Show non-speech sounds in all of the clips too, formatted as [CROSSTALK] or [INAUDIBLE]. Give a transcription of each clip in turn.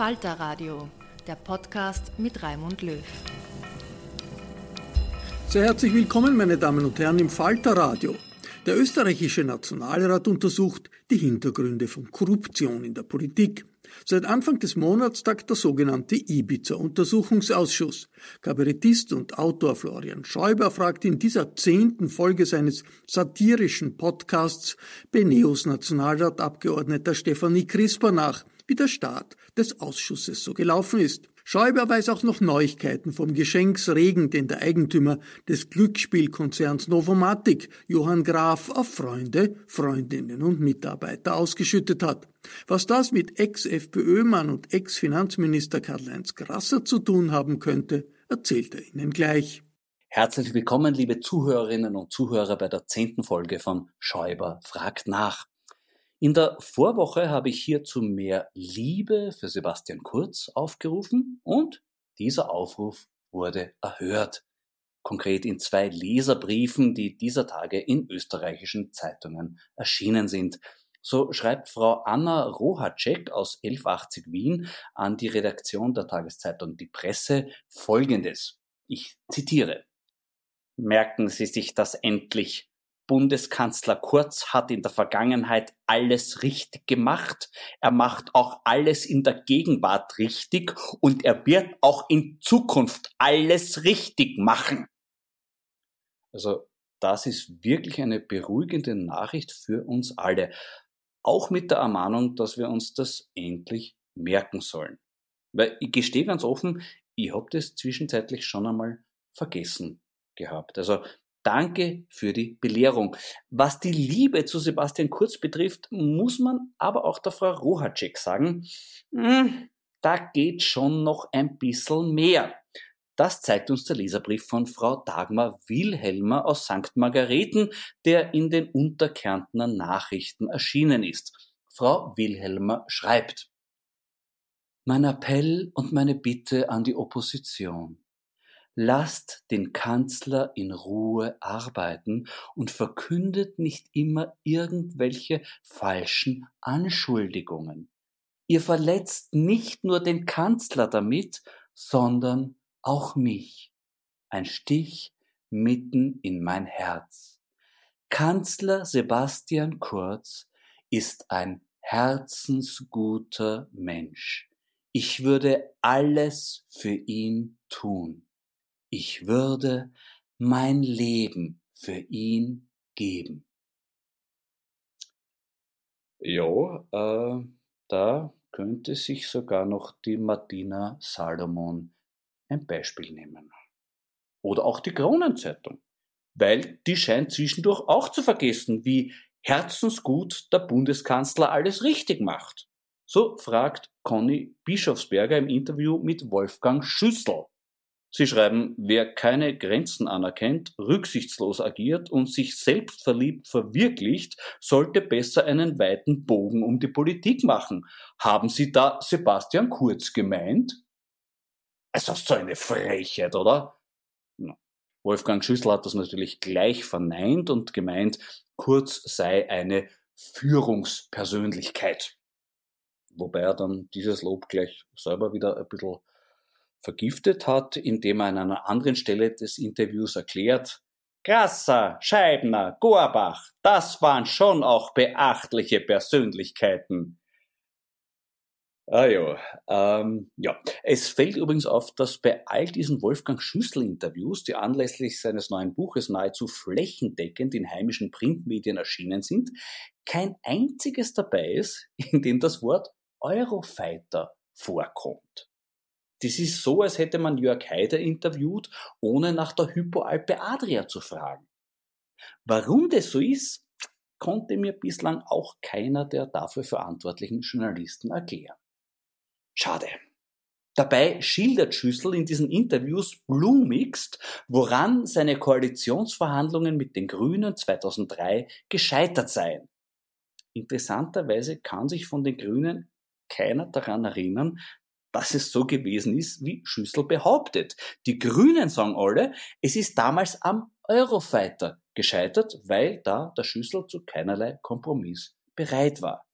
Falter Radio, der Podcast mit Raimund Löw. Sehr herzlich willkommen, meine Damen und Herren, im Falter Radio. Der österreichische Nationalrat untersucht die Hintergründe von Korruption in der Politik. Seit Anfang des Monats tagt der sogenannte Ibiza-Untersuchungsausschuss. Kabarettist und Autor Florian Schäuber fragt in dieser zehnten Folge seines satirischen Podcasts Beneos Nationalratabgeordneter Stefanie Crisper nach, wie der Start des Ausschusses so gelaufen ist. Schäuber weiß auch noch Neuigkeiten vom Geschenksregen, den der Eigentümer des Glücksspielkonzerns Novomatic, Johann Graf, auf Freunde, Freundinnen und Mitarbeiter ausgeschüttet hat. Was das mit Ex-FPÖ-Mann und Ex-Finanzminister Karl-Heinz Grasser zu tun haben könnte, erzählt er Ihnen gleich. Herzlich willkommen, liebe Zuhörerinnen und Zuhörer, bei der zehnten Folge von Schäuber fragt nach. In der Vorwoche habe ich hier zu mehr Liebe für Sebastian Kurz aufgerufen und dieser Aufruf wurde erhört. Konkret in zwei Leserbriefen, die dieser Tage in österreichischen Zeitungen erschienen sind. So schreibt Frau Anna Rohacek aus 1180 Wien an die Redaktion der Tageszeitung Die Presse folgendes. Ich zitiere. Merken Sie sich das endlich. Bundeskanzler Kurz hat in der Vergangenheit alles richtig gemacht. Er macht auch alles in der Gegenwart richtig und er wird auch in Zukunft alles richtig machen. Also das ist wirklich eine beruhigende Nachricht für uns alle. Auch mit der Ermahnung, dass wir uns das endlich merken sollen. Weil ich gestehe ganz offen, ich habe das zwischenzeitlich schon einmal vergessen gehabt. Also Danke für die Belehrung. Was die Liebe zu Sebastian Kurz betrifft, muss man aber auch der Frau Rohacek sagen, hm, da geht schon noch ein bisschen mehr. Das zeigt uns der Leserbrief von Frau Dagmar Wilhelmer aus St. Margareten, der in den Unterkärntner Nachrichten erschienen ist. Frau Wilhelmer schreibt, Mein Appell und meine Bitte an die Opposition. Lasst den Kanzler in Ruhe arbeiten und verkündet nicht immer irgendwelche falschen Anschuldigungen. Ihr verletzt nicht nur den Kanzler damit, sondern auch mich. Ein Stich mitten in mein Herz. Kanzler Sebastian Kurz ist ein herzensguter Mensch. Ich würde alles für ihn tun ich würde mein Leben für ihn geben. Ja, äh, da könnte sich sogar noch die Martina Salomon ein Beispiel nehmen. Oder auch die Kronenzeitung, weil die scheint zwischendurch auch zu vergessen, wie herzensgut der Bundeskanzler alles richtig macht. So fragt Conny Bischofsberger im Interview mit Wolfgang Schüssel. Sie schreiben, wer keine Grenzen anerkennt, rücksichtslos agiert und sich selbstverliebt verwirklicht, sollte besser einen weiten Bogen um die Politik machen. Haben Sie da Sebastian Kurz gemeint? Also so eine Frechheit, oder? Wolfgang Schüssel hat das natürlich gleich verneint und gemeint, Kurz sei eine Führungspersönlichkeit. Wobei er dann dieses Lob gleich selber wieder ein bisschen vergiftet hat, indem er an einer anderen Stelle des Interviews erklärt, Grasser, Scheibner, Gorbach, das waren schon auch beachtliche Persönlichkeiten. Ah ja, ähm, ja. Es fällt übrigens auf, dass bei all diesen Wolfgang Schüssel-Interviews, die anlässlich seines neuen Buches nahezu flächendeckend in heimischen Printmedien erschienen sind, kein einziges dabei ist, in dem das Wort Eurofighter vorkommt. Das ist so, als hätte man Jörg Haider interviewt, ohne nach der Hypoalpe Adria zu fragen. Warum das so ist, konnte mir bislang auch keiner der dafür verantwortlichen Journalisten erklären. Schade. Dabei schildert Schüssel in diesen Interviews blumigst, woran seine Koalitionsverhandlungen mit den Grünen 2003 gescheitert seien. Interessanterweise kann sich von den Grünen keiner daran erinnern, dass es so gewesen ist, wie Schüssel behauptet. Die Grünen sagen alle, es ist damals am Eurofighter gescheitert, weil da der Schüssel zu keinerlei Kompromiss bereit war.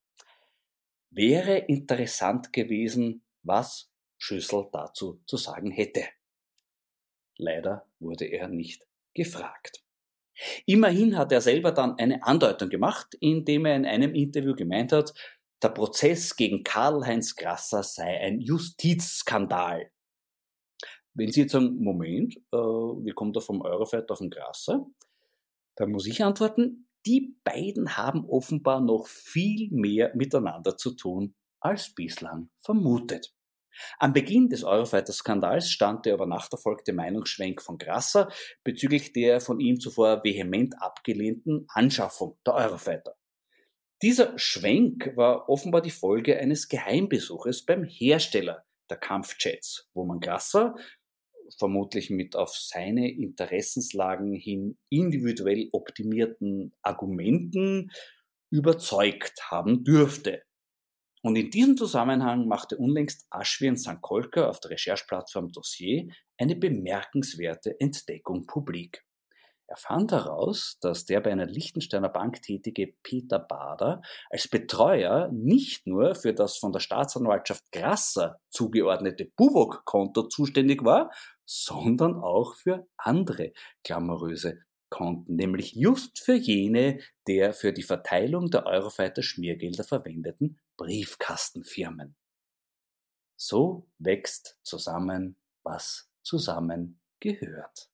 Wäre interessant gewesen, was Schüssel dazu zu sagen hätte. Leider wurde er nicht gefragt. Immerhin hat er selber dann eine Andeutung gemacht, indem er in einem Interview gemeint hat, der Prozess gegen Karl-Heinz Grasser sei ein Justizskandal. Wenn Sie jetzt sagen, Moment, äh, wie kommt er vom Eurofighter auf den Grasser? Dann muss ich antworten, die beiden haben offenbar noch viel mehr miteinander zu tun, als bislang vermutet. Am Beginn des Eurofighter-Skandals stand der über Nacht erfolgte Meinungsschwenk von Grasser bezüglich der von ihm zuvor vehement abgelehnten Anschaffung der Eurofighter. Dieser Schwenk war offenbar die Folge eines Geheimbesuches beim Hersteller der Kampfjets, wo man Grasser vermutlich mit auf seine Interessenslagen hin individuell optimierten Argumenten überzeugt haben dürfte. Und in diesem Zusammenhang machte unlängst Ashwin Sankolka auf der Rechercheplattform Dossier eine bemerkenswerte Entdeckung publik. Er fand heraus, dass der bei einer Liechtensteiner Bank tätige Peter Bader als Betreuer nicht nur für das von der Staatsanwaltschaft Grasser zugeordnete Buwok-Konto zuständig war, sondern auch für andere glamouröse Konten, nämlich just für jene der für die Verteilung der Eurofighter Schmiergelder verwendeten Briefkastenfirmen. So wächst zusammen, was zusammen gehört.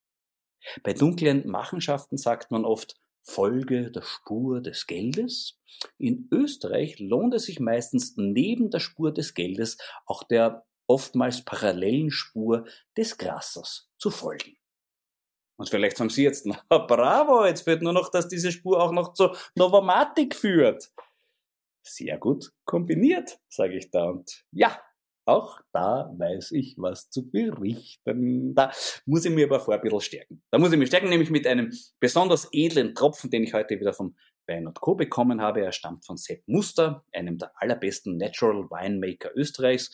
Bei dunklen Machenschaften sagt man oft Folge der Spur des Geldes. In Österreich lohnt es sich meistens neben der Spur des Geldes auch der oftmals parallelen Spur des Grassers zu folgen. Und vielleicht sagen Sie jetzt, [LAUGHS] na bravo, jetzt fehlt nur noch, dass diese Spur auch noch zur Novomatik führt. Sehr gut kombiniert, sage ich da. Und ja, auch da weiß ich, was zu berichten. Da muss ich mir aber vor ein bisschen stärken. Da muss ich mich stärken, nämlich mit einem besonders edlen Tropfen, den ich heute wieder vom Wein Co. bekommen habe. Er stammt von Sepp Muster, einem der allerbesten Natural Winemaker Österreichs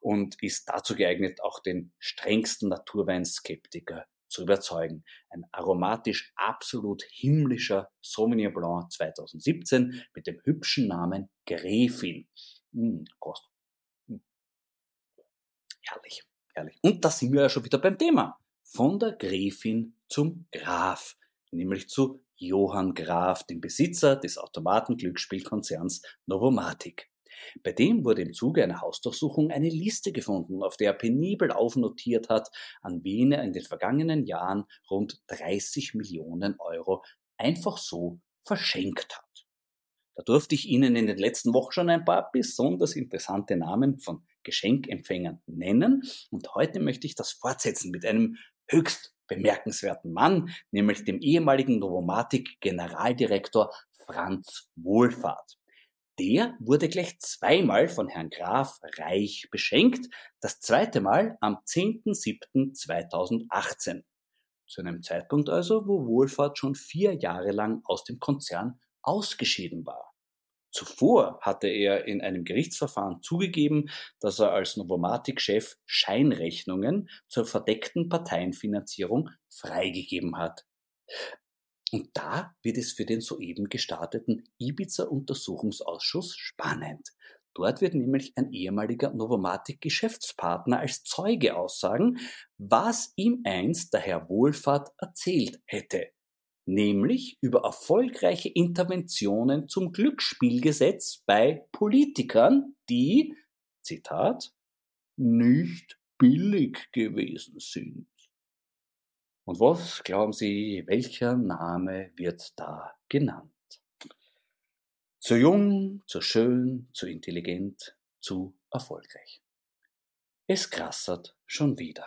und ist dazu geeignet, auch den strengsten Naturweinskeptiker zu überzeugen. Ein aromatisch absolut himmlischer Sauvignon Blanc 2017 mit dem hübschen Namen Gräfin. Mmh, Prost. Herrlich, herrlich. Und da sind wir ja schon wieder beim Thema. Von der Gräfin zum Graf, nämlich zu Johann Graf, dem Besitzer des Automatenglücksspielkonzerns Novomatic. Bei dem wurde im Zuge einer Hausdurchsuchung eine Liste gefunden, auf der er penibel aufnotiert hat, an wen er in den vergangenen Jahren rund 30 Millionen Euro einfach so verschenkt hat. Da durfte ich Ihnen in den letzten Wochen schon ein paar besonders interessante Namen von Geschenkempfängern nennen und heute möchte ich das fortsetzen mit einem höchst bemerkenswerten Mann, nämlich dem ehemaligen Novomatic-Generaldirektor Franz Wohlfahrt. Der wurde gleich zweimal von Herrn Graf Reich beschenkt, das zweite Mal am 10.07.2018. Zu einem Zeitpunkt also, wo Wohlfahrt schon vier Jahre lang aus dem Konzern ausgeschieden war. Zuvor hatte er in einem Gerichtsverfahren zugegeben, dass er als Novomatic-Chef Scheinrechnungen zur verdeckten Parteienfinanzierung freigegeben hat. Und da wird es für den soeben gestarteten Ibiza-Untersuchungsausschuss spannend. Dort wird nämlich ein ehemaliger Novomatic-Geschäftspartner als Zeuge aussagen, was ihm einst der Herr Wohlfahrt erzählt hätte nämlich über erfolgreiche Interventionen zum Glücksspielgesetz bei Politikern, die, Zitat, nicht billig gewesen sind. Und was glauben Sie, welcher Name wird da genannt? Zu jung, zu schön, zu intelligent, zu erfolgreich. Es krassert schon wieder.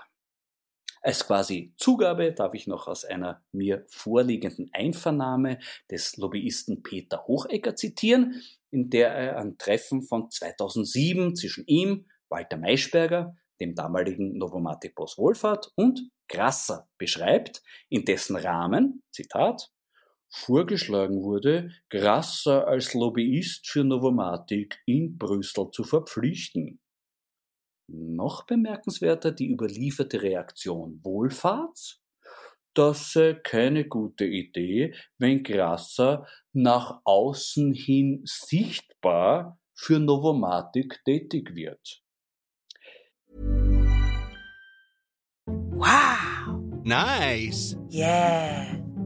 Als quasi Zugabe darf ich noch aus einer mir vorliegenden Einvernahme des Lobbyisten Peter Hochecker zitieren, in der er ein Treffen von 2007 zwischen ihm, Walter Maischberger, dem damaligen Novomatic-Boss Wohlfahrt und Grasser beschreibt, in dessen Rahmen, Zitat, vorgeschlagen wurde, Grasser als Lobbyist für Novomatic in Brüssel zu verpflichten. Noch bemerkenswerter die überlieferte Reaktion Wohlfahrts. Das sei keine gute Idee, wenn Grasser nach außen hin sichtbar für Novomatic tätig wird. Wow! Nice! Yeah!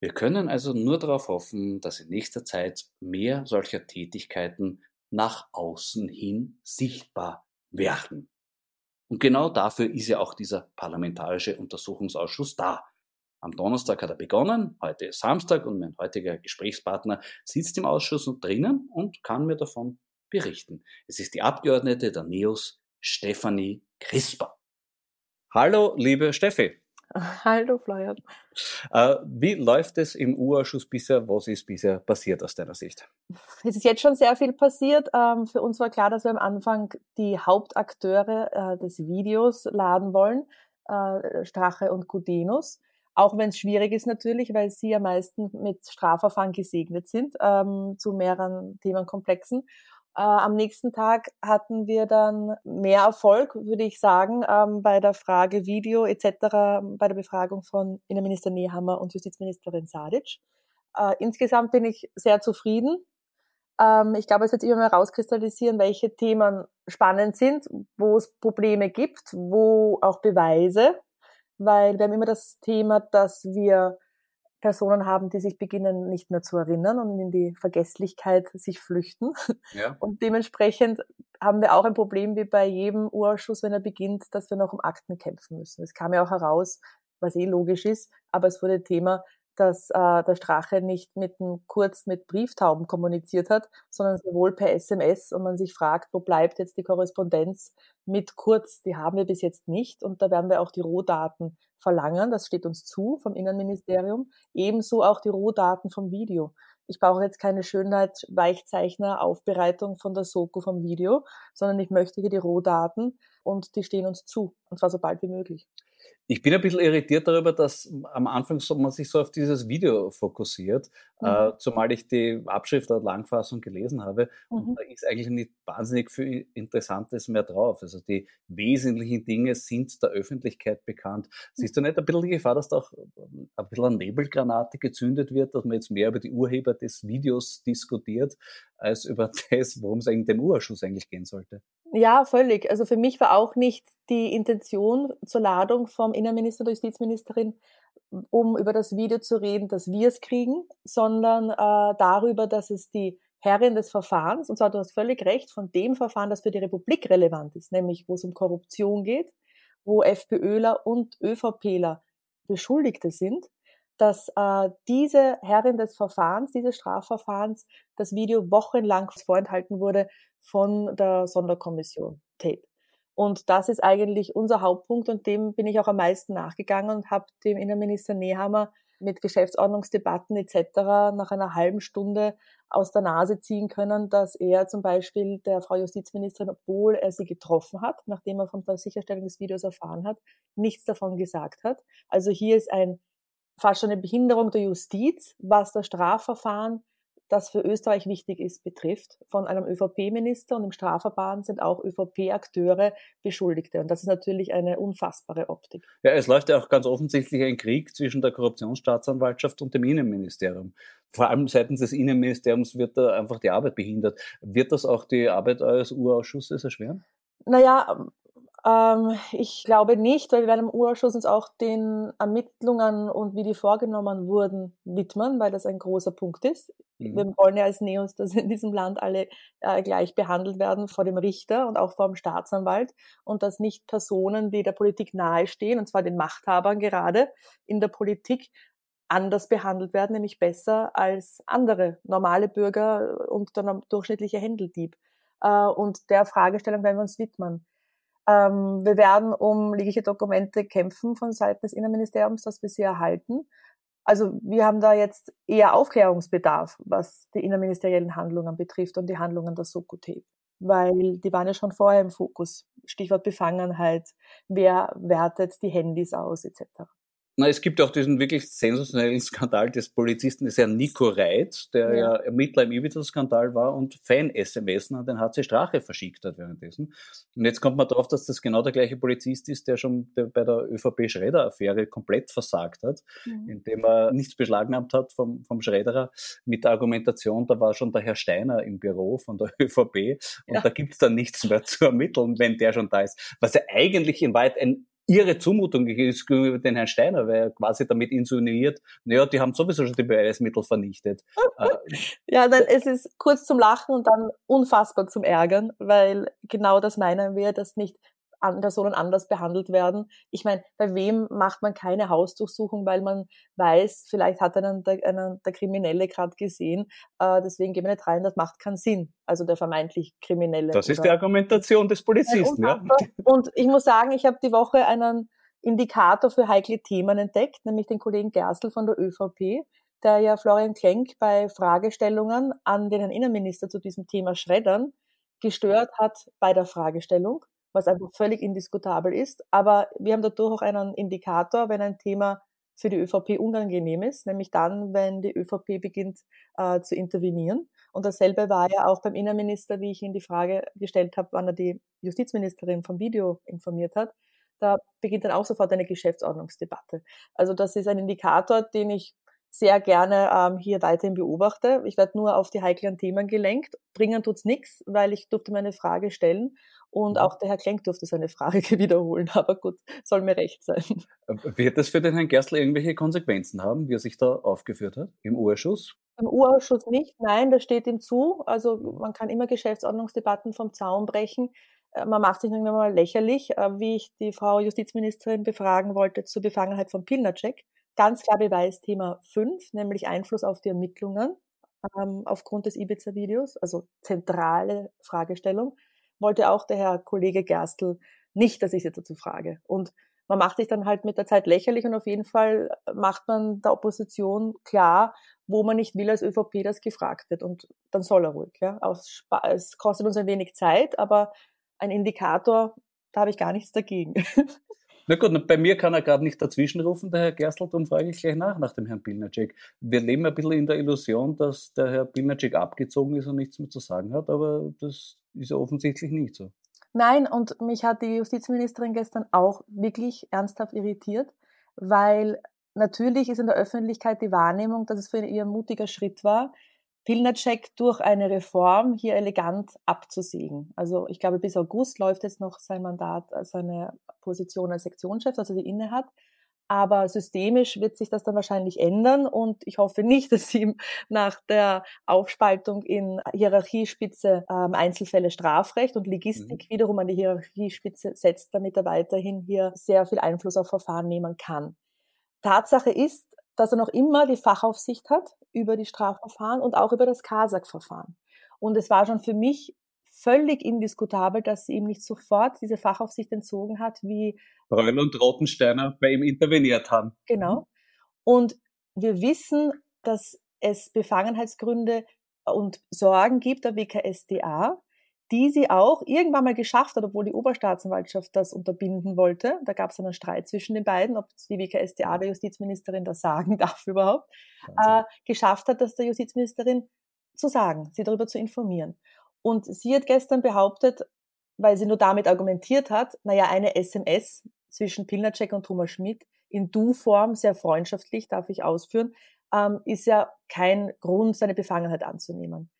Wir können also nur darauf hoffen, dass in nächster Zeit mehr solcher Tätigkeiten nach außen hin sichtbar werden. Und genau dafür ist ja auch dieser parlamentarische Untersuchungsausschuss da. Am Donnerstag hat er begonnen, heute ist Samstag und mein heutiger Gesprächspartner sitzt im Ausschuss und drinnen und kann mir davon berichten. Es ist die Abgeordnete der NEOS, Stefanie Crisper. Hallo, liebe Steffi. [LAUGHS] Hallo Florian. Äh, wie läuft es im U-Ausschuss bisher? Was ist bisher passiert aus deiner Sicht? [LAUGHS] Es ist jetzt schon sehr viel passiert. Ähm, für uns war klar, dass wir am Anfang die Hauptakteure äh, des Videos laden wollen, äh, Strache und Gudenus. Auch wenn es schwierig ist natürlich, weil sie am meisten mit Strafverfahren gesegnet sind ähm, zu mehreren Themenkomplexen. Äh, am nächsten Tag hatten wir dann mehr Erfolg, würde ich sagen, ähm, bei der Frage Video etc., bei der Befragung von Innenminister Nehammer und Justizministerin Sadic. Äh, insgesamt bin ich sehr zufrieden. Ähm, ich glaube, es wird immer mehr rauskristallisieren, welche Themen spannend sind, wo es Probleme gibt, wo auch Beweise, weil wir haben immer das Thema, dass wir Personen haben, die sich beginnen nicht mehr zu erinnern und in die Vergesslichkeit sich flüchten. Ja. [LAUGHS] Und dementsprechend haben wir auch ein Problem wie bei jedem Urausschuss, wenn er beginnt, dass wir noch um Akten kämpfen müssen. Es kam ja auch heraus, was eh logisch ist, aber es wurde Thema, dass äh, der Strache nicht mit einem Kurz mit Brieftauben kommuniziert hat, sondern sowohl per SMS und man sich fragt, wo bleibt jetzt die Korrespondenz mit Kurz? Die haben wir bis jetzt nicht und da werden wir auch die Rohdaten verlangen. Das steht uns zu vom Innenministerium. Ebenso auch die Rohdaten vom Video. Ich brauche jetzt keine Schönheit-Weichzeichner-Aufbereitung von der Soko vom Video, sondern ich möchte hier die Rohdaten und die stehen uns zu. Und zwar so bald wie möglich. Ich bin ein bisschen irritiert darüber, dass am Anfang so, man sich so auf dieses Video fokussiert, mhm. äh, zumal ich die Abschrift der Langfassung gelesen habe mhm. und da ist eigentlich nicht wahnsinnig viel Interessantes mehr drauf. Also die wesentlichen Dinge sind der Öffentlichkeit bekannt. Siehst du nicht ein bisschen die Gefahr, dass da auch ein bisschen eine Nebelgranate gezündet wird, dass man jetzt mehr über die Urheber des Videos diskutiert, als über [LAUGHS] das, worum es eigentlich dem Urschuss eigentlich gehen sollte? Ja, völlig. Also für mich war auch nicht die Intention zur Ladung vom Innenminister der Justizministerin, um über das Video zu reden, dass wir es kriegen, sondern äh, darüber, dass es die Herrin des Verfahrens, und zwar du hast völlig recht, von dem Verfahren, das für die Republik relevant ist, nämlich wo es um Korruption geht, wo FPÖler und ÖVPler Beschuldigte sind, dass äh, diese Herrin des Verfahrens, dieses Strafverfahrens, das Video wochenlang vorenthalten wurde von der Sonderkommission Tape. Und das ist eigentlich unser Hauptpunkt und dem bin ich auch am meisten nachgegangen und habe dem Innenminister Nehammer mit Geschäftsordnungsdebatten etc. nach einer halben Stunde aus der Nase ziehen können, dass er zum Beispiel der Frau Justizministerin, obwohl er sie getroffen hat, nachdem er von der Sicherstellung des Videos erfahren hat, nichts davon gesagt hat. Also hier ist ein fast schon eine Behinderung der Justiz, was das Strafverfahren, das für Österreich wichtig ist, betrifft, von einem ÖVP-Minister und im Strafverfahren sind auch ÖVP-Akteure Beschuldigte. Und das ist natürlich eine unfassbare Optik. Ja, es läuft ja auch ganz offensichtlich ein Krieg zwischen der Korruptionsstaatsanwaltschaft und dem Innenministerium. Vor allem seitens des Innenministeriums wird da einfach die Arbeit behindert. Wird das auch die Arbeit eures Urausschusses erschweren? Naja, ähm, ich glaube nicht, weil wir werden im Urausschuss uns auch den Ermittlungen und wie die vorgenommen wurden widmen, weil das ein großer Punkt ist. Mhm. Wir wollen ja als Neos, dass in diesem Land alle äh, gleich behandelt werden vor dem Richter und auch vor dem Staatsanwalt und dass nicht Personen, die der Politik nahestehen, und zwar den Machthabern gerade in der Politik, anders behandelt werden, nämlich besser als andere normale Bürger und der durchschnittliche Händeldieb. Äh, und der Fragestellung werden wir uns widmen. Ähm, wir werden um liegliche Dokumente kämpfen von Seiten des Innenministeriums, dass wir sie erhalten. Also wir haben da jetzt eher Aufklärungsbedarf, was die innenministeriellen Handlungen betrifft und die Handlungen der Soko-Tape. Weil die waren ja schon vorher im Fokus. Stichwort Befangenheit, wer wertet die Handys aus, etc. Na, es gibt auch diesen wirklich sensationellen Skandal des Polizisten, des Herrn Nico Reit, der ja, ja Ermittler im Ibiza-Skandal war und Fan-SMS an den HC Strache verschickt hat währenddessen. Und jetzt kommt man darauf, dass das genau der gleiche Polizist ist, der schon bei der ÖVP-Schredder-Affäre komplett versagt hat, mhm. indem er nichts beschlagnahmt hat vom, vom Schredderer mit der Argumentation, da war schon der Herr Steiner im Büro von der [LAUGHS] ÖVP und ja. da gibt's dann nichts mehr zu ermitteln, wenn der schon da ist. Was ja eigentlich in Wahrheit ein ihre Zumutung ist gegenüber den Herrn Steiner, weil er quasi damit insinuiert, naja, die haben sowieso schon die Beweismittel vernichtet. [LAUGHS] Äh, ja, dann es ist kurz zum Lachen und dann unfassbar zum Ärgern, weil genau das meinen wir, dass nicht Personen anders behandelt werden. Ich meine, bei wem macht man keine Hausdurchsuchung, weil man weiß, vielleicht hat einen der, einen der Kriminelle gerade gesehen, äh, deswegen gehen wir nicht rein, das macht keinen Sinn. Also der vermeintlich Kriminelle. Das ist die Argumentation des Polizisten. Ja. Und ich muss sagen, ich habe die Woche einen Indikator für heikle Themen entdeckt, nämlich den Kollegen Gerstl von der ÖVP, der ja Florian Klenk bei Fragestellungen an den Innenminister zu diesem Thema Schreddern gestört hat bei der Fragestellung was einfach völlig indiskutabel ist. Aber wir haben dadurch auch einen Indikator, wenn ein Thema für die ÖVP unangenehm ist, nämlich dann, wenn die ÖVP beginnt äh, zu intervenieren. Und dasselbe war ja auch beim Innenminister, wie ich ihn die Frage gestellt habe, wann er die Justizministerin vom Video informiert hat. Da beginnt dann auch sofort eine Geschäftsordnungsdebatte. Also das ist ein Indikator, den ich sehr gerne ähm, hier weiterhin beobachte. Ich werde nur auf die heiklen Themen gelenkt. Bringen tut's nichts, weil ich durfte meine Frage stellen und mhm. auch der Herr Klenk durfte seine Frage [LAUGHS] wiederholen. Aber gut, soll mir recht sein. Äh, wird das für den Herrn Gerstl irgendwelche Konsequenzen haben, wie er sich da aufgeführt hat im Urschuss? Im Urausschuss nicht, nein, das steht ihm zu. Also man kann immer Geschäftsordnungsdebatten vom Zaun brechen. Äh, man macht sich irgendwann mal lächerlich, äh, wie ich die Frau Justizministerin befragen wollte zur Befangenheit von Pilnacek ganz klar Beweisthema 5, nämlich Einfluss auf die Ermittlungen ähm, aufgrund des Ibiza-Videos, also zentrale Fragestellung, wollte auch der Herr Kollege Gerstl nicht, dass ich sie dazu frage. Und man macht sich dann halt mit der Zeit lächerlich und auf jeden Fall macht man der Opposition klar, wo man nicht will als ÖVP, das gefragt wird. Und dann soll er ruhig. Ja. Es kostet uns ein wenig Zeit, aber ein Indikator, da habe ich gar nichts dagegen. [LAUGHS] Na gut, bei mir kann er gerade nicht dazwischenrufen, der Herr Gerstl, darum frage ich gleich nach, nach dem Herrn Pilnacek. Wir leben ein bisschen in der Illusion, dass der Herr Pilnacek abgezogen ist und nichts mehr zu sagen hat, aber das ist ja offensichtlich nicht so. Nein, und mich hat die Justizministerin gestern auch wirklich ernsthaft irritiert, weil natürlich ist in der Öffentlichkeit die Wahrnehmung, dass es für ihr mutiger Schritt war, Pilnacek durch eine Reform hier elegant abzusägen. Also ich glaube, bis August läuft jetzt noch sein Mandat, seine Position als Sektionschef, also die inne hat. Aber systemisch wird sich das dann wahrscheinlich ändern und ich hoffe nicht, dass sie nach der Aufspaltung in Hierarchiespitze ähm, Einzelfälle Strafrecht und Logistik mhm. wiederum an die Hierarchiespitze setzt, damit er weiterhin hier sehr viel Einfluss auf Verfahren nehmen kann. Tatsache ist, dass er noch immer die Fachaufsicht hat über die Strafverfahren und auch über das Kasach-Verfahren. Und es war schon für mich völlig indiskutabel, dass sie ihm nicht sofort diese Fachaufsicht entzogen hat, wie Reul und Rotensteiner bei ihm interveniert haben. Genau. Und wir wissen, dass es Befangenheitsgründe und Sorgen gibt der WKSDA, die sie auch irgendwann mal geschafft hat, obwohl die Oberstaatsanwaltschaft das unterbinden wollte. Da gab es einen Streit zwischen den beiden, ob die WKSDA der Justizministerin das sagen [LAUGHS] darf überhaupt, äh, geschafft hat, das der Justizministerin zu sagen, sie darüber zu informieren. Und sie hat gestern behauptet, weil sie nur damit argumentiert hat, naja, eine SMS zwischen Pilnacek und Thomas Schmidt in Du-Form, sehr freundschaftlich, darf ich ausführen, ähm, ist ja kein Grund, seine Befangenheit anzunehmen.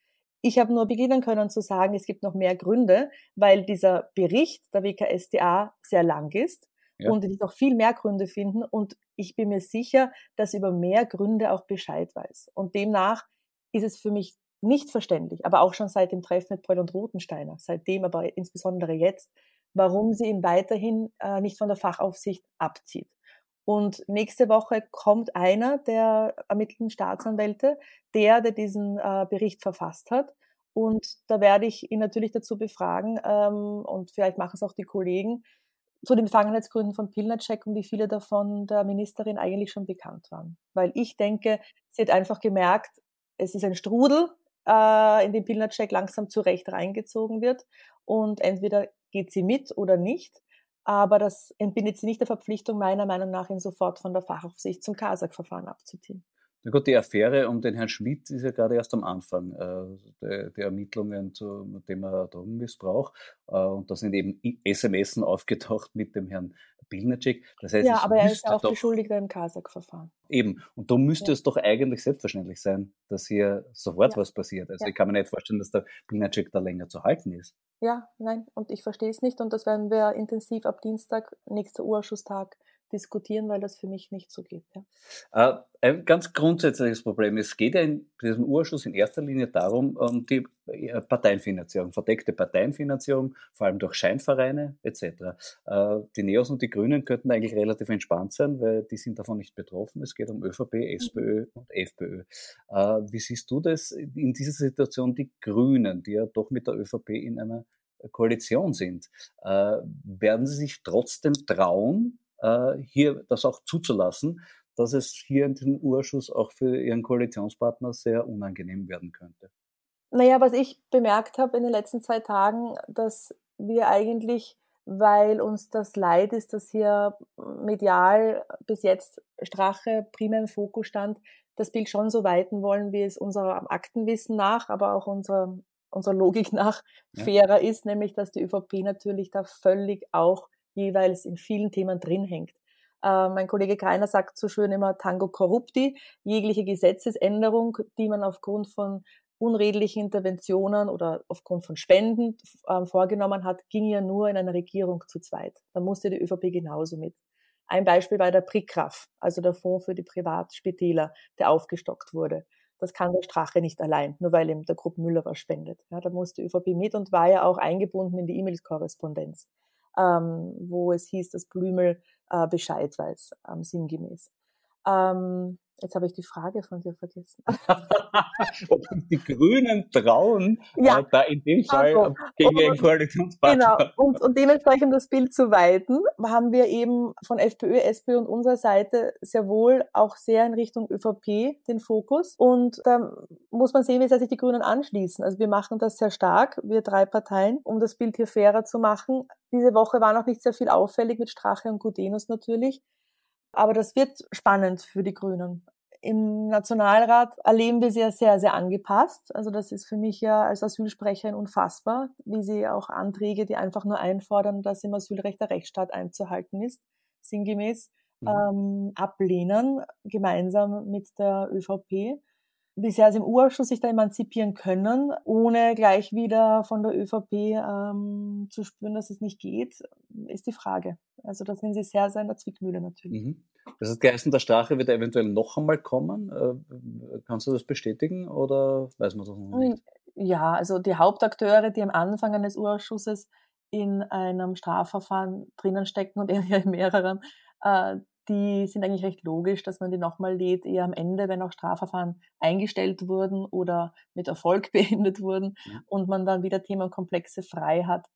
Ich habe nur beginnen können zu sagen, es gibt noch mehr Gründe, weil dieser Bericht der WKSDA sehr lang ist ja. und ich noch viel mehr Gründe finden und ich bin mir sicher, dass über mehr Gründe auch Bescheid weiß. Und demnach ist es für mich nicht verständlich, aber auch schon seit dem Treffen mit Paul und Rotensteiner, seitdem aber insbesondere jetzt, warum sie ihn weiterhin äh, nicht von der Fachaufsicht abzieht. Und nächste Woche kommt einer der ermittelten Staatsanwälte, der, der diesen äh, Bericht verfasst hat. Und da werde ich ihn natürlich dazu befragen, ähm, und vielleicht machen es auch die Kollegen, zu den Befangenheitsgründen von Pilnacek und wie viele davon der Ministerin eigentlich schon bekannt waren. Weil ich denke, sie hat einfach gemerkt, es ist ein Strudel, äh, in den Pilnacek langsam zurecht reingezogen wird. Und entweder geht sie mit oder nicht. Aber das entbindet sie nicht der Verpflichtung, meiner Meinung nach, ihn sofort von der Fachaufsicht zum Kasach-Verfahren abzuziehen. Na gut, die Affäre um den Herrn Schmidt ist ja gerade erst am Anfang äh, der, der, Ermittlungen zum Thema Drogenmissbrauch. Äh, und da sind eben SMS aufgetaucht mit dem Herrn Bilnacek. Das heißt, ja, aber er ist ja auch Beschuldigter im Kasach-Verfahren. Eben. Und da müsste ja. es doch eigentlich selbstverständlich sein, dass hier sofort ja. was passiert. Also ja. ich kann mir nicht vorstellen, dass der Bilnacek da länger zu halten ist. Ja, nein. Und ich verstehe es nicht. Und das werden wir intensiv ab Dienstag, nächster Urausschuss-Tag, diskutieren, weil das für mich nicht so geht. Ja. Äh, ein ganz grundsätzliches Problem. Es geht ja in diesem Urschuss in erster Linie darum, um die äh, Parteienfinanzierung, verdeckte Parteienfinanzierung, vor allem durch Scheinvereine etc. Äh, die Neos und die Grünen könnten eigentlich relativ entspannt sein, weil die sind davon nicht betroffen. Es geht um ÖVP, SPÖ und FPÖ. Wie siehst du das in dieser Situation, die Grünen, die ja doch mit der ÖVP in einer Koalition sind? Werden sie sich trotzdem trauen, äh, hier das auch zuzulassen, dass es hier in diesem Urschuss auch für Ihren Koalitionspartner sehr unangenehm werden könnte. Naja, was ich bemerkt habe in den letzten zwei Tagen, dass wir eigentlich, weil uns das leid ist, dass hier medial bis jetzt Strache primär im Fokus stand, das Bild schon so weiten wollen, wie es unserem Aktenwissen nach, aber auch unserer, unserer Logik nach ja. fairer ist, nämlich dass die ÖVP natürlich da völlig auch jeweils in vielen Themen drin hängt. Äh, mein Kollege Kreiner sagt so schön immer Tango Corrupti, jegliche Gesetzesänderung, die man aufgrund von unredlichen Interventionen oder aufgrund von Spenden äh, vorgenommen hat, ging ja nur in einer Regierung zu zweit. Da musste die ÖVP genauso mit. Ein Beispiel war der PRICRAF, also der Fonds für die Privatspitäler, der aufgestockt wurde. Das kann der Strache nicht allein, nur weil ihm der Gruppe Müller was spendet. Ja, da musste die ÖVP mit und war ja auch eingebunden in die E-Mail-Korrespondenz ähm, wo es hieß, dass Blümel äh, Bescheid weiß, ähm, sinngemäß. Ähm, Jetzt habe ich die Frage von dir vergessen. [LAUGHS] Ob die Grünen trauen, ja. äh, da in dem Fall also, gegen den Koalitionspartner. Genau, und, [LAUGHS] und dementsprechend das Bild zu weiten, haben wir eben von FPÖ, SPÖ und unserer Seite sehr wohl auch sehr in Richtung ÖVP den Fokus. Und da muss man sehen, wie sehr sich die Grünen anschließen. Also wir machen das sehr stark, wir drei Parteien, um das Bild hier fairer zu machen. Diese Woche war noch nicht sehr viel auffällig mit Strache und Gudenus natürlich. Aber das wird spannend für die Grünen. Im Nationalrat erleben wir sie ja sehr, sehr angepasst. Also das ist für mich ja als Asylsprecherin unfassbar, wie sie auch Anträge, die einfach nur einfordern, dass im Asylrecht der Rechtsstaat einzuhalten ist, sinngemäß, mhm. ähm, ablehnen, gemeinsam mit der ÖVP wie sehr sie im Urausschuss sich da emanzipieren können, ohne gleich wieder von der ÖVP ähm, zu spüren, dass es nicht geht, ist die Frage. Also da sind sie sehr, sehr in der Zwickmühle natürlich. Mhm. Das heißt, geheißen, der Strache wird eventuell noch einmal kommen. Äh, kannst du das bestätigen oder weiß man das noch nicht? Ja, also die Hauptakteure, die am Anfang eines Urausschusses in einem Strafverfahren drinnen stecken und eher [LAUGHS] in mehreren, äh, die sind eigentlich recht logisch, dass man die nochmal lädt, eher am Ende, wenn auch Strafverfahren eingestellt wurden oder mit Erfolg [LAUGHS] beendet wurden ja. und man dann wieder Themenkomplexe frei hat.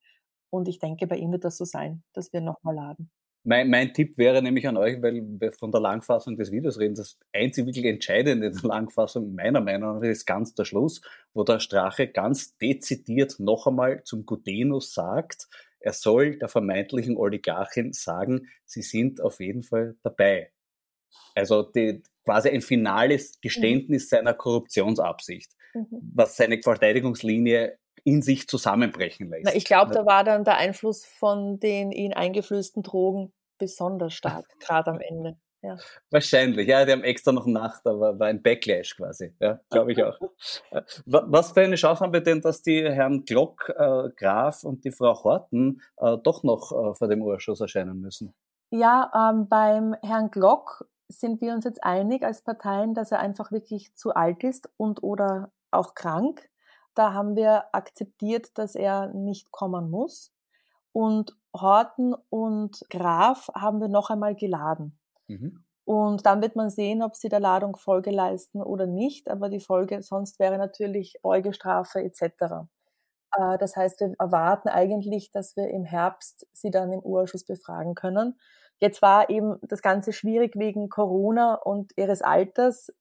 Und ich denke, bei ihm wird das so sein, dass wir nochmal laden. Mein, mein Tipp wäre nämlich an euch, weil wir von der Langfassung des Videos reden, das einzig wirklich Entscheidende in der Langfassung meiner Meinung nach ist ganz der Schluss, wo der Strache ganz dezidiert noch einmal zum Gudenus sagt, er soll der vermeintlichen Oligarchin sagen, sie sind auf jeden Fall dabei. Also die, quasi ein finales Geständnis mhm. seiner Korruptionsabsicht, mhm. was seine Verteidigungslinie in sich zusammenbrechen lässt. Na, ich glaube, da war dann der Einfluss von den ihn eingeflößten Drogen besonders stark, gerade am Ende. Ja. Wahrscheinlich, ja, die haben extra noch Nacht, aber war ein Backlash quasi, ja, glaube ich auch. Was für eine Chance haben wir denn, dass die Herrn Glock, äh, Graf und die Frau Horten äh, doch noch äh, vor dem Urschuss erscheinen müssen? Ja, ähm, beim Herrn Glock sind wir uns jetzt einig als Parteien, dass er einfach wirklich zu alt ist und oder auch krank. Da haben wir akzeptiert, dass er nicht kommen muss. Und Horten und Graf haben wir noch einmal geladen. Mhm. Und dann wird man sehen, ob sie der Ladung Folge leisten oder nicht. Aber die Folge sonst wäre natürlich Beugestrafe etc. Äh, das heißt, wir erwarten eigentlich, dass wir im Herbst sie dann im Urschuss befragen können. Jetzt war eben das Ganze schwierig wegen Corona und ihres Alters.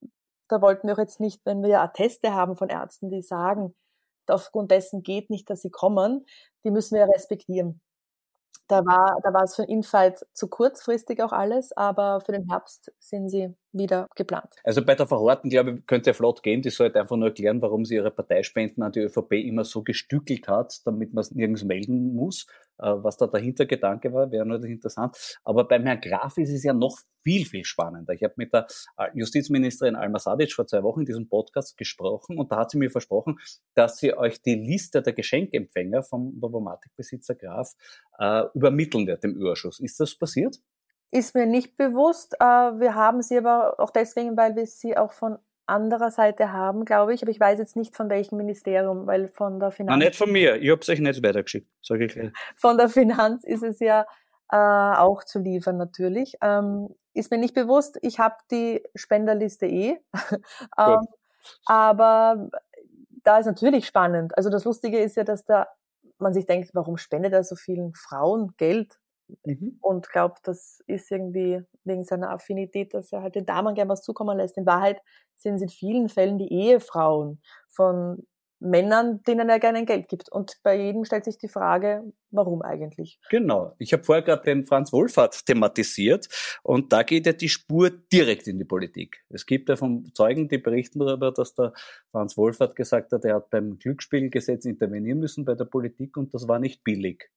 Da wollten wir auch jetzt nicht, wenn wir Atteste haben von Ärzten, die sagen, aufgrund dessen geht nicht, dass sie kommen, die müssen wir respektieren. Da war, da war es für Infight zu kurzfristig auch alles, aber für den Herbst sind sie wieder geplant. Also bei der Verhorten, glaube ich, könnte ja flott gehen. Die sollte einfach nur erklären, warum sie ihre Parteispenden an die ÖVP immer so gestückelt hat, damit man es nirgends melden muss. Äh, was da der Hintergedanke war, wäre natürlich interessant. Aber beim Herrn Graf ist es ja noch viel, viel spannender. Ich habe mit der äh, Justizministerin Alma Sadic vor zwei Wochen in diesem Podcast gesprochen und da hat sie mir versprochen, dass sie euch die Liste der Geschenkempfänger vom Novomatic-Besitzer Graf äh, übermitteln wird im Überschuss. Ist das passiert? Ist mir nicht bewusst. Äh, wir haben sie aber auch deswegen, weil wir sie auch von anderer Seite haben, glaube ich. Aber ich weiß jetzt nicht von welchem Ministerium, weil von der Finanz. Na, nicht von mir. Ich habe es euch nicht weitergeschickt, sage ich gleich. [LAUGHS] Von der Finanz ist es ja äh, auch zu liefern natürlich. Ähm, ist mir nicht bewusst. Ich habe die Spenderliste eh. [LAUGHS] ähm, aber da ist natürlich spannend. Also das Lustige ist ja, dass da man sich denkt, warum spendet er so vielen Frauen Geld? Mhm. Und glaubt, das ist irgendwie wegen seiner Affinität, dass er halt den Damen gern was zukommen lässt. In Wahrheit sind es in vielen Fällen die Ehefrauen von Männern, denen er gerne Geld gibt. Und bei jedem stellt sich die Frage, warum eigentlich? Genau. Ich habe vorher gerade den Franz Wohlfahrt thematisiert und da geht ja die Spur direkt in die Politik. Es gibt ja von Zeugen, die berichten darüber, dass der Franz Wohlfahrt gesagt hat, er hat beim Glücksspielgesetz intervenieren müssen bei der Politik und das war nicht billig.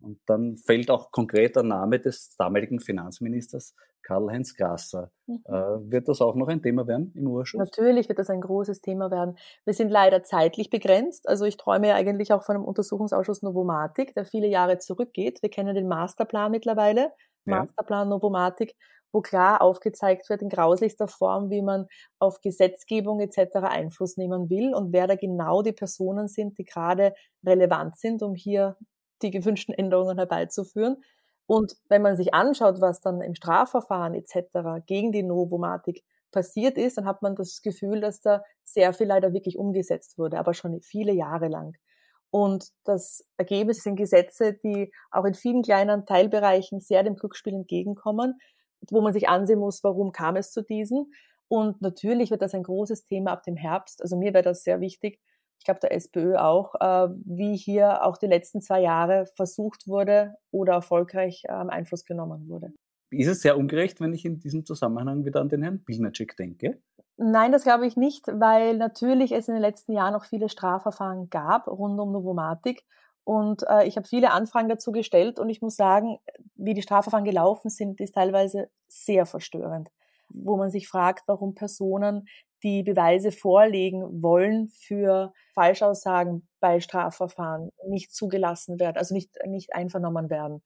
Und dann fällt auch konkret der Name des damaligen Finanzministers Karl-Heinz Grasser. Mhm. Äh, wird das auch noch ein Thema werden im Urschuss? Natürlich wird das ein großes Thema werden. Wir sind leider zeitlich begrenzt. Also ich träume ja eigentlich auch von einem Untersuchungsausschuss Novomatik, der viele Jahre zurückgeht. Wir kennen den Masterplan mittlerweile, ja. Masterplan Novomatik, wo klar aufgezeigt wird in grauslichster Form, wie man auf Gesetzgebung etc. Einfluss nehmen will und wer da genau die Personen sind, die gerade relevant sind, um hier die gewünschten Änderungen herbeizuführen. Und wenn man sich anschaut, was dann im Strafverfahren etc. gegen die Novomatik passiert ist, dann hat man das Gefühl, dass da sehr viel leider wirklich umgesetzt wurde, aber schon viele Jahre lang. Und das Ergebnis sind Gesetze, die auch in vielen kleinen Teilbereichen sehr dem Glücksspiel entgegenkommen, wo man sich ansehen muss, warum kam es zu diesen. Und natürlich wird das ein großes Thema ab dem Herbst. Also mir wäre das sehr wichtig. Ich glaube, der SPÖ auch, äh, wie hier auch die letzten zwei Jahre versucht wurde oder erfolgreich ähm, Einfluss genommen wurde. Ist es sehr ungerecht, wenn ich in diesem Zusammenhang wieder an den Herrn Bilnacek denke? Nein, das glaube ich nicht, weil natürlich es in den letzten Jahren noch viele Strafverfahren gab rund um Novomatic. Und äh, ich habe viele Anfragen dazu gestellt und ich muss sagen, wie die Strafverfahren gelaufen sind, ist teilweise sehr verstörend, wo man sich fragt, warum Personen, die Beweise vorlegen wollen für Falschaussagen bei Strafverfahren, nicht zugelassen werden, also nicht, nicht einvernommen werden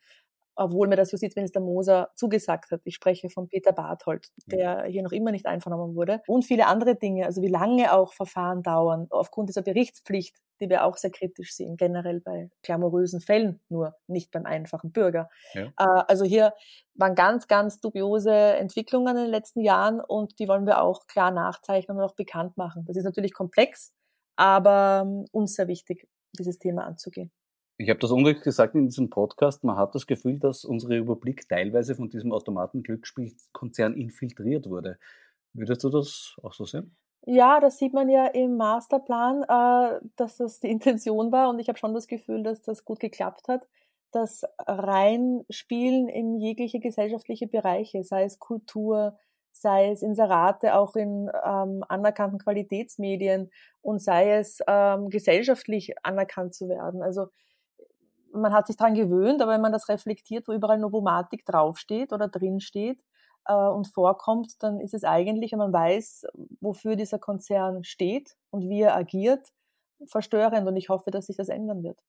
obwohl mir das Justizminister Moser zugesagt hat. Ich spreche von Peter Barthold, der hier noch immer nicht einvernommen wurde. Und viele andere Dinge, also wie lange auch Verfahren dauern, aufgrund dieser Berichtspflicht, die wir auch sehr kritisch sehen, generell bei glamourösen Fällen, nur nicht beim einfachen Bürger. Ja. Äh, also hier waren ganz, ganz dubiose Entwicklungen in den letzten Jahren und die wollen wir auch klar nachzeichnen und auch bekannt machen. Das ist natürlich komplex, aber ähm, uns sehr wichtig, dieses Thema anzugehen. Ich habe das unrecht gesagt in diesem Podcast. Man hat das Gefühl, dass unsere Republik teilweise von diesem Automaten-Glücksspielkonzern infiltriert wurde. Würdest du das auch so sehen? Ja, das sieht man ja im Masterplan, äh, dass das die Intention war und ich habe schon das Gefühl, dass das gut geklappt hat. Das Reinspielen in jegliche gesellschaftliche Bereiche, sei es Kultur, sei es Inserate auch in ähm, anerkannten Qualitätsmedien und sei es ähm, gesellschaftlich anerkannt zu werden. Also man hat sich daran gewöhnt, aber wenn man das reflektiert, wo überall Novomatik draufsteht oder drinsteht äh, und vorkommt, dann ist es eigentlich, wenn man weiß, wofür dieser Konzern steht und wie er agiert, verstörend und ich hoffe, dass sich das ändern wird.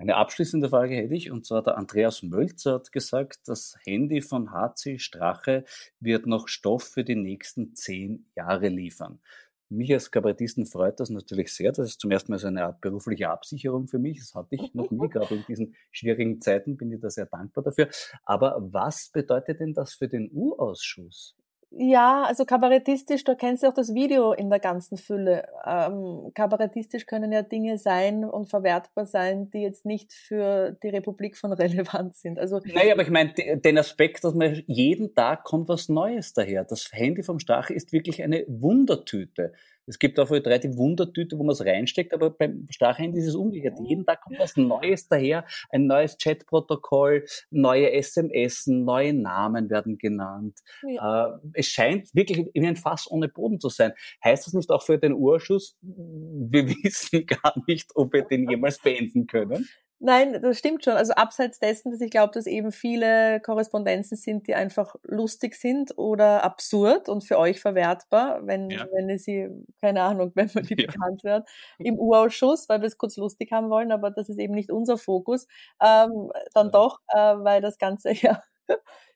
Eine abschließende Frage hätte ich, und zwar der Andreas Mölzer hat gesagt, das Handy von HC Strache wird noch Stoff für die nächsten zehn Jahre liefern. Mich als Kabarettisten freut das natürlich sehr. Das ist zum ersten Mal so eine Art berufliche Absicherung für mich. Das hatte ich noch nie. Gerade in diesen schwierigen Zeiten bin ich da sehr dankbar dafür. Aber was bedeutet denn das für den U-Ausschuss? Ja, also kabarettistisch, da kennst du auch das Video in der ganzen Fülle. Ähm, kabarettistisch können ja Dinge sein und verwertbar sein, die jetzt nicht für die Republik von [LAUGHS] Relevanz sind. Also naja, aber ich meine den Aspekt, dass man jeden Tag kommt was Neues daher. Das Handy vom Strache ist wirklich eine Wundertüte. Es gibt auch drei die Wundertüte, wo man es reinsteckt, aber beim Starhandy ist es umgekehrt. Jeden Tag kommt was Neues daher, ein neues Chatprotokoll, neue SMS, neue Namen werden genannt. Ja. Äh, es scheint wirklich wie ein Fass ohne Boden zu sein. Heißt das nicht auch für den Urschuss, wir [LAUGHS] wissen gar nicht, ob wir den jemals beenden können? Nein, das stimmt schon. Also abseits dessen, dass ich glaube, dass eben viele Korrespondenzen sind, die einfach lustig sind oder absurd und für euch verwertbar, wenn, ja. wenn sie, keine Ahnung, wenn man die [LAUGHS] ja. bekannt wird, im U-Ausschuss, weil wir es kurz lustig haben wollen, aber das ist eben nicht unser Fokus. Ähm, dann ja. doch, äh, weil das Ganze [LAUGHS] ja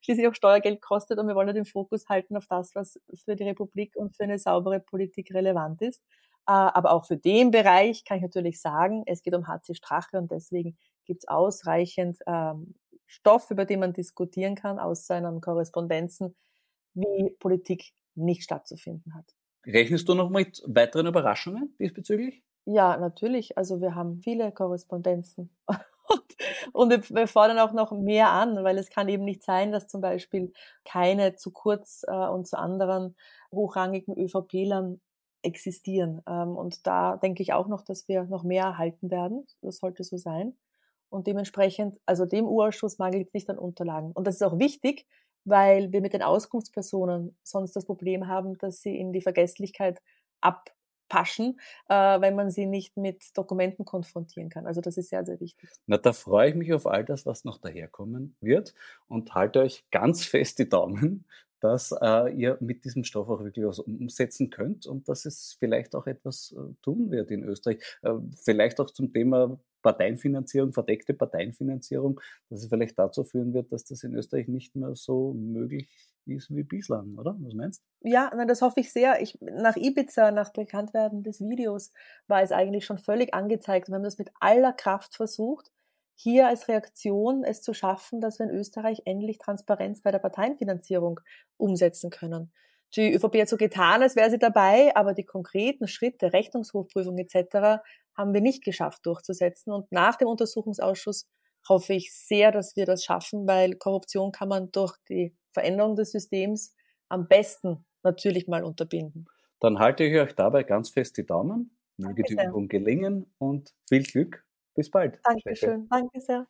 schließlich auch Steuergeld kostet und wir wollen ja den Fokus halten auf das, was für die Republik und für eine saubere Politik relevant ist. Äh, aber auch für den Bereich kann ich natürlich sagen, es geht um HC Strache und deswegen gibt es ausreichend ähm, Stoff, über den man diskutieren kann aus seinen Korrespondenzen, wie Politik nicht stattzufinden hat. Rechnest du noch mit weiteren Überraschungen diesbezüglich? Ja, natürlich. Also wir haben viele Korrespondenzen. [LAUGHS] und wir fordern auch noch mehr an, weil es kann eben nicht sein, dass zum Beispiel keine zu kurz äh, und zu anderen hochrangigen ÖVP-Lern existieren. Ähm, und da denke ich auch noch, dass wir noch mehr erhalten werden. Das sollte so sein. Und dementsprechend, also dem Urausschuss mangelt es nicht an Unterlagen. Und das ist auch wichtig, weil wir mit den Auskunftspersonen sonst das Problem haben, dass sie in die Vergesslichkeit abpaschen, äh, wenn man sie nicht mit Dokumenten konfrontieren kann. Also das ist sehr, sehr wichtig. Na, da freue ich mich auf all das, was noch daherkommen wird und halte euch ganz fest die Daumen, dass äh, ihr mit diesem Stoff auch wirklich was umsetzen könnt und dass es vielleicht auch etwas äh, tun wird in Österreich. Äh, vielleicht auch zum Thema Parteienfinanzierung, verdeckte Parteienfinanzierung, dass es vielleicht dazu führen wird, dass das in Österreich nicht mehr so möglich ist wie bislang, oder? Was meinst du? Ja, nein, das hoffe ich sehr. Ich, nach Ibiza, nach Bekanntwerden des Videos, war es eigentlich schon völlig angezeigt. Wir haben das mit aller Kraft versucht hier als Reaktion es zu schaffen, dass wir in Österreich endlich Transparenz bei der Parteienfinanzierung umsetzen können. Die ÖVP hat so getan, als wäre sie dabei, aber die konkreten Schritte, Rechnungshofprüfung etc., haben wir nicht geschafft durchzusetzen. Und nach dem Untersuchungsausschuss hoffe ich sehr, dass wir das schaffen, weil Korruption kann man durch die Veränderung des Systems am besten natürlich mal unterbinden. Dann halte ich euch dabei ganz fest die Daumen. Möge die Übung gelingen und viel Glück. Bis bald. Dankeschön. Danke sehr.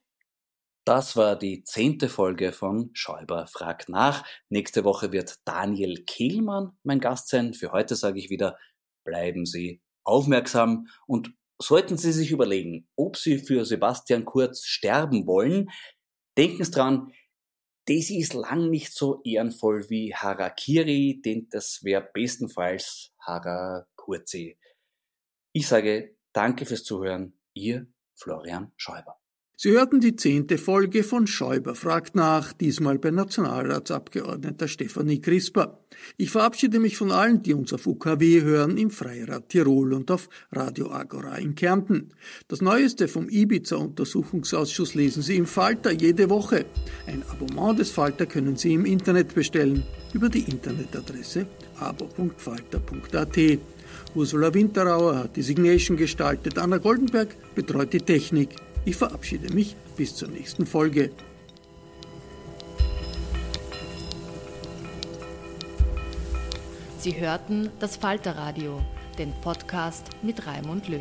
Das war die zehnte Folge von Schäuber fragt nach. Nächste Woche wird Daniel Kehlmann mein Gast sein. Für heute sage ich wieder, bleiben Sie aufmerksam und sollten Sie sich überlegen, ob Sie für Sebastian Kurz sterben wollen, denken Sie dran, Daisy ist lang nicht so ehrenvoll wie Harakiri, denn das wäre bestenfalls Harakurzi. Ich sage danke fürs Zuhören, Ihr Florian Schäuber. Sie hörten die zehnte Folge von Schäuber fragt nach, diesmal bei Nationalratsabgeordneter Stefanie Crisper. Ich verabschiede mich von allen, die uns auf UKW hören, im Freirad Tirol und auf Radio Agora in Kärnten. Das Neueste vom Ibiza-Untersuchungsausschuss lesen Sie im Falter jede Woche. Ein Abonnement des Falter können Sie im Internet bestellen über die Internetadresse abo.falter.at. Ursula Winterauer hat die Signation gestaltet, Anna Goldenberg betreut die Technik. Ich verabschiede mich bis zur nächsten Folge. Sie hörten das Falterradio, den Podcast mit Raimund Löw.